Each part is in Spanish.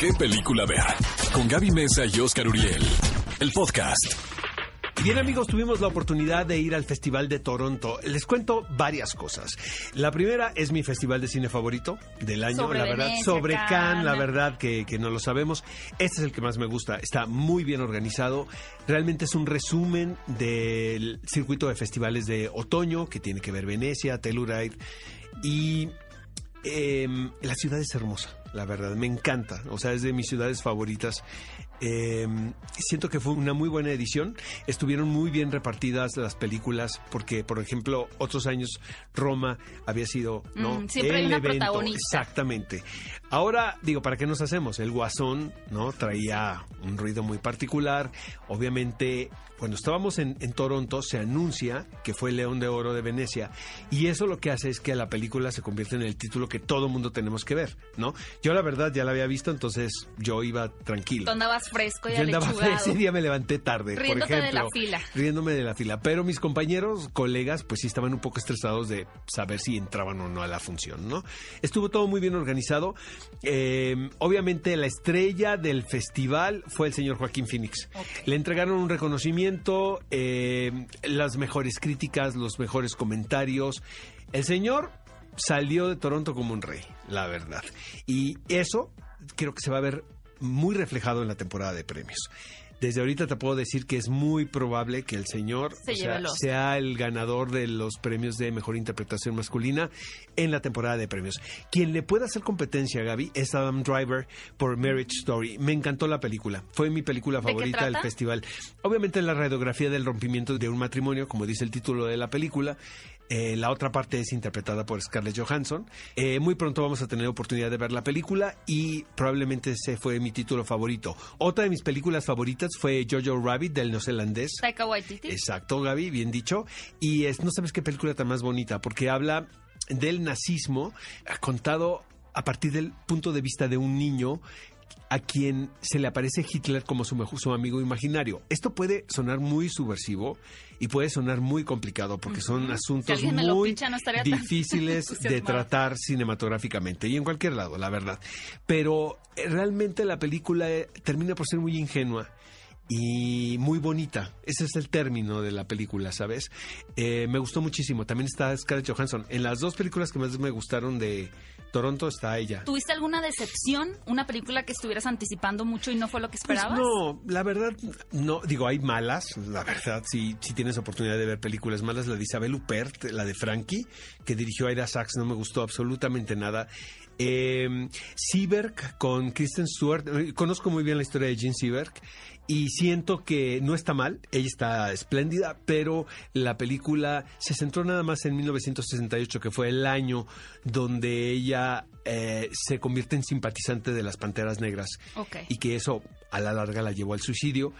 qué película ver. Con Gaby Mesa y Oscar Uriel. El podcast. Bien amigos, tuvimos la oportunidad de ir al Festival de Toronto. Les cuento varias cosas. La primera es mi festival de cine favorito del año, Sobre la verdad. Venecia, sobre Cannes, la verdad que, que no lo sabemos. Este es el que más me gusta. Está muy bien organizado. Realmente es un resumen del circuito de festivales de otoño que tiene que ver Venecia, Telluride. Y em, la ciudad es hermosa, la verdad, me encanta, o sea, es de mis ciudades favoritas. Em, siento que fue una muy buena edición, estuvieron muy bien repartidas las películas, porque, por ejemplo, otros años Roma había sido, ¿no? Mm, siempre hay una protagonista. Exactamente. Ahora, digo, ¿para qué nos hacemos? El Guasón, ¿no? Traía un ruido muy particular. Obviamente, cuando estábamos en, en Toronto, se anuncia que fue el León de Oro de Venecia. Y eso lo que hace es que la película se convierte en el título que todo mundo tenemos que ver, ¿no? Yo, la verdad, ya la había visto, entonces yo iba tranquilo. Tú andabas fresco y Yo andaba ese día me levanté tarde, Riéndote por de ejemplo. la fila. Riéndome de la fila. Pero mis compañeros, colegas, pues sí estaban un poco estresados de saber si entraban o no a la función, ¿no? Estuvo todo muy bien organizado. Eh, obviamente la estrella del festival fue el señor Joaquín Phoenix. Le entregaron un reconocimiento, eh, las mejores críticas, los mejores comentarios. El señor salió de Toronto como un rey, la verdad. Y eso creo que se va a ver muy reflejado en la temporada de premios. Desde ahorita te puedo decir que es muy probable que el señor Se o lleve sea, el Oscar. sea el ganador de los premios de mejor interpretación masculina en la temporada de premios. Quien le pueda hacer competencia, Gaby, es Adam Driver por Marriage Story. Me encantó la película. Fue mi película ¿De qué favorita del festival. Obviamente la radiografía del rompimiento de un matrimonio, como dice el título de la película. Eh, la otra parte es interpretada por Scarlett Johansson. Eh, muy pronto vamos a tener oportunidad de ver la película y probablemente ese fue mi título favorito. Otra de mis películas favoritas fue Jojo Rabbit del neozelandés. Taika Waititi. Exacto, Gaby, bien dicho. Y es, no sabes qué película tan más bonita, porque habla del nazismo eh, contado a partir del punto de vista de un niño a quien se le aparece Hitler como su, su amigo imaginario. Esto puede sonar muy subversivo y puede sonar muy complicado porque son asuntos muy picha, no difíciles de tratar cinematográficamente y en cualquier lado, la verdad. Pero eh, realmente la película eh, termina por ser muy ingenua y muy bonita. Ese es el término de la película, ¿sabes? Eh, me gustó muchísimo. También está Scarlett Johansson. En las dos películas que más me gustaron de Toronto está ella. ¿Tuviste alguna decepción? ¿Una película que estuvieras anticipando mucho y no fue lo que Pues esperabas? no, la verdad, no, digo, hay malas, la verdad, si, si tienes oportunidad de ver películas malas, la de Isabel Huppert, la de Frankie, que dirigió Aida Sachs, no me gustó absolutamente nada. Eh, Seberg con Kristen Stewart, eh, conozco muy bien la historia de Jean Seberg y siento que no está mal, ella está espléndida, pero la película se centró nada más en 1968, que fue el año donde ella eh, se convierte en simpatizante de las Panteras Negras y que eso a la larga la llevó al suicidio.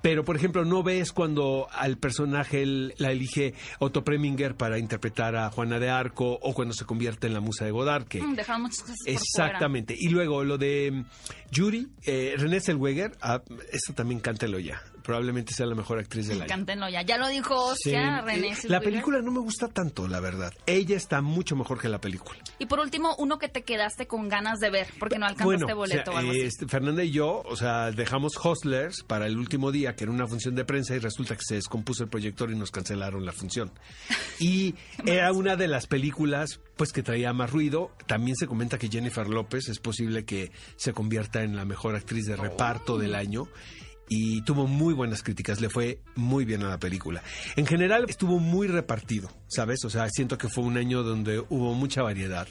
Pero, por ejemplo, no ves cuando al personaje la elige Otto Preminger para interpretar a Juana de Arco o cuando se convierte en la musa de Godard, que Mm, dejaron muchas cosas por Exactamente. Y luego lo de mm, Yuri, eh, René Zellweger, ah, eso también cántelo ya. Probablemente sea la mejor actriz del año. Cántenlo ya. Ya lo dijo Sí. Oscar, René Eh. La película no me gusta tanto, la verdad. Ella está mucho mejor que la película. Y por último, uno que te quedaste con ganas de ver, porque no alcanzaste boleto o sea, o algo así. este, Fernanda y yo, o sea, dejamos Hustlers para el último día, que era una función de prensa, y resulta que se descompuso el proyector y nos cancelaron la función. Y era una de las películas, pues, que traía más ruido. También se comenta que Jennifer López es posible que se convierta en la mejor actriz de reparto del año. Y tuvo muy buenas críticas, le fue muy bien a la película. En general estuvo muy repartido, ¿sabes? O sea, siento que fue un año donde hubo mucha variedad.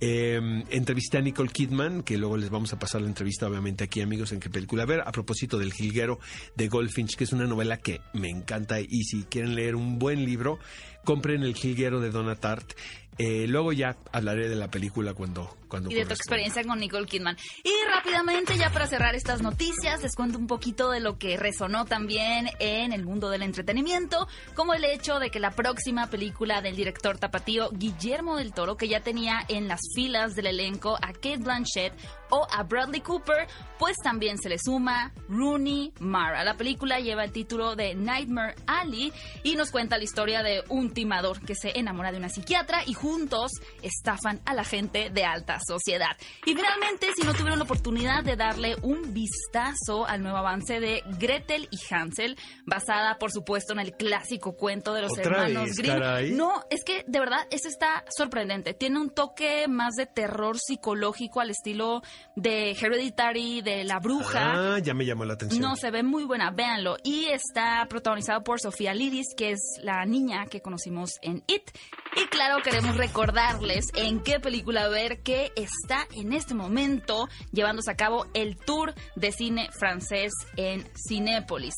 Eh, entrevisté a Nicole Kidman, que luego les vamos a pasar la entrevista, obviamente, aquí, amigos, en qué película ver, a propósito del Jilguero de Goldfinch, que es una novela que me encanta. Y si quieren leer un buen libro, compren El Jilguero de Donna Tartt. Eh, luego ya hablaré de la película cuando, cuando y de tu experiencia con Nicole Kidman. Y rápidamente, ya para cerrar estas noticias, les cuento un poquito de lo que resonó también en el mundo del entretenimiento, como el hecho de que la próxima película película del director tapatío Guillermo del Toro, que ya tenía en las filas del elenco a Kate Blanchett o a Bradley Cooper, pues también se le suma Rooney Mara. La película lleva el título de Nightmare Alley y nos cuenta la historia de un timador que se enamora de una psiquiatra y juntos estafan a la gente de alta sociedad. Y finalmente, si no tuvieron la oportunidad de darle un vistazo al nuevo avance de Gretel y Hansel, basada por supuesto en el clásico cuento de los ¿Otra hermanos vez, Grimm. No, es que de verdad, eso está sorprendente. Tiene un toque más de terror psicológico al estilo de Hereditary, de La Bruja. Ah, ya me llamó la atención. No, se ve muy buena, véanlo. Y está protagonizado por Sofía Lidis, que es la niña que conocimos en It. Y claro, queremos recordarles en qué película ver que está en este momento llevándose a cabo el tour de cine francés en Cinépolis.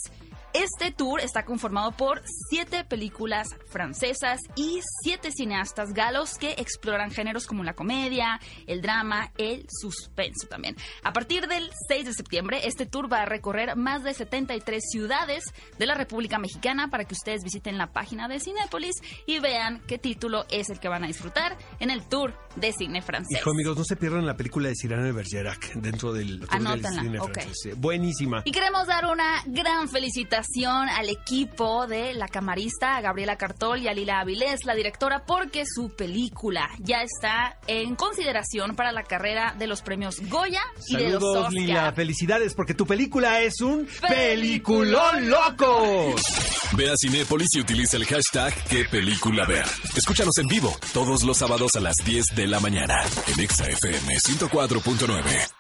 Este tour está conformado por siete películas francesas y siete cineastas galos que exploran géneros como la comedia, el drama, el suspenso también. A partir del 6 de septiembre, este tour va a recorrer más de 73 ciudades de la República Mexicana para que ustedes visiten la página de Cinépolis y vean qué título es el que van a disfrutar en el tour de cine francés. Hijo, amigos, no se pierdan la película de Cyrano de Bergerac dentro del tour del Anótenla, cine francés. Buenísima. Y queremos dar una gran felicitación al equipo de la camarista, a Gabriela Cartol y a Lila Avilés, la directora, porque su película ya está en consideración para la carrera de los premios Goya y de los Oscar. Lila. Felicidades porque tu película es un peliculón loco. Ve a Cinépolis y utiliza el hashtag qué película ver. Escúchanos en vivo todos los sábados a las 10 de la mañana en Exa FM 104.9.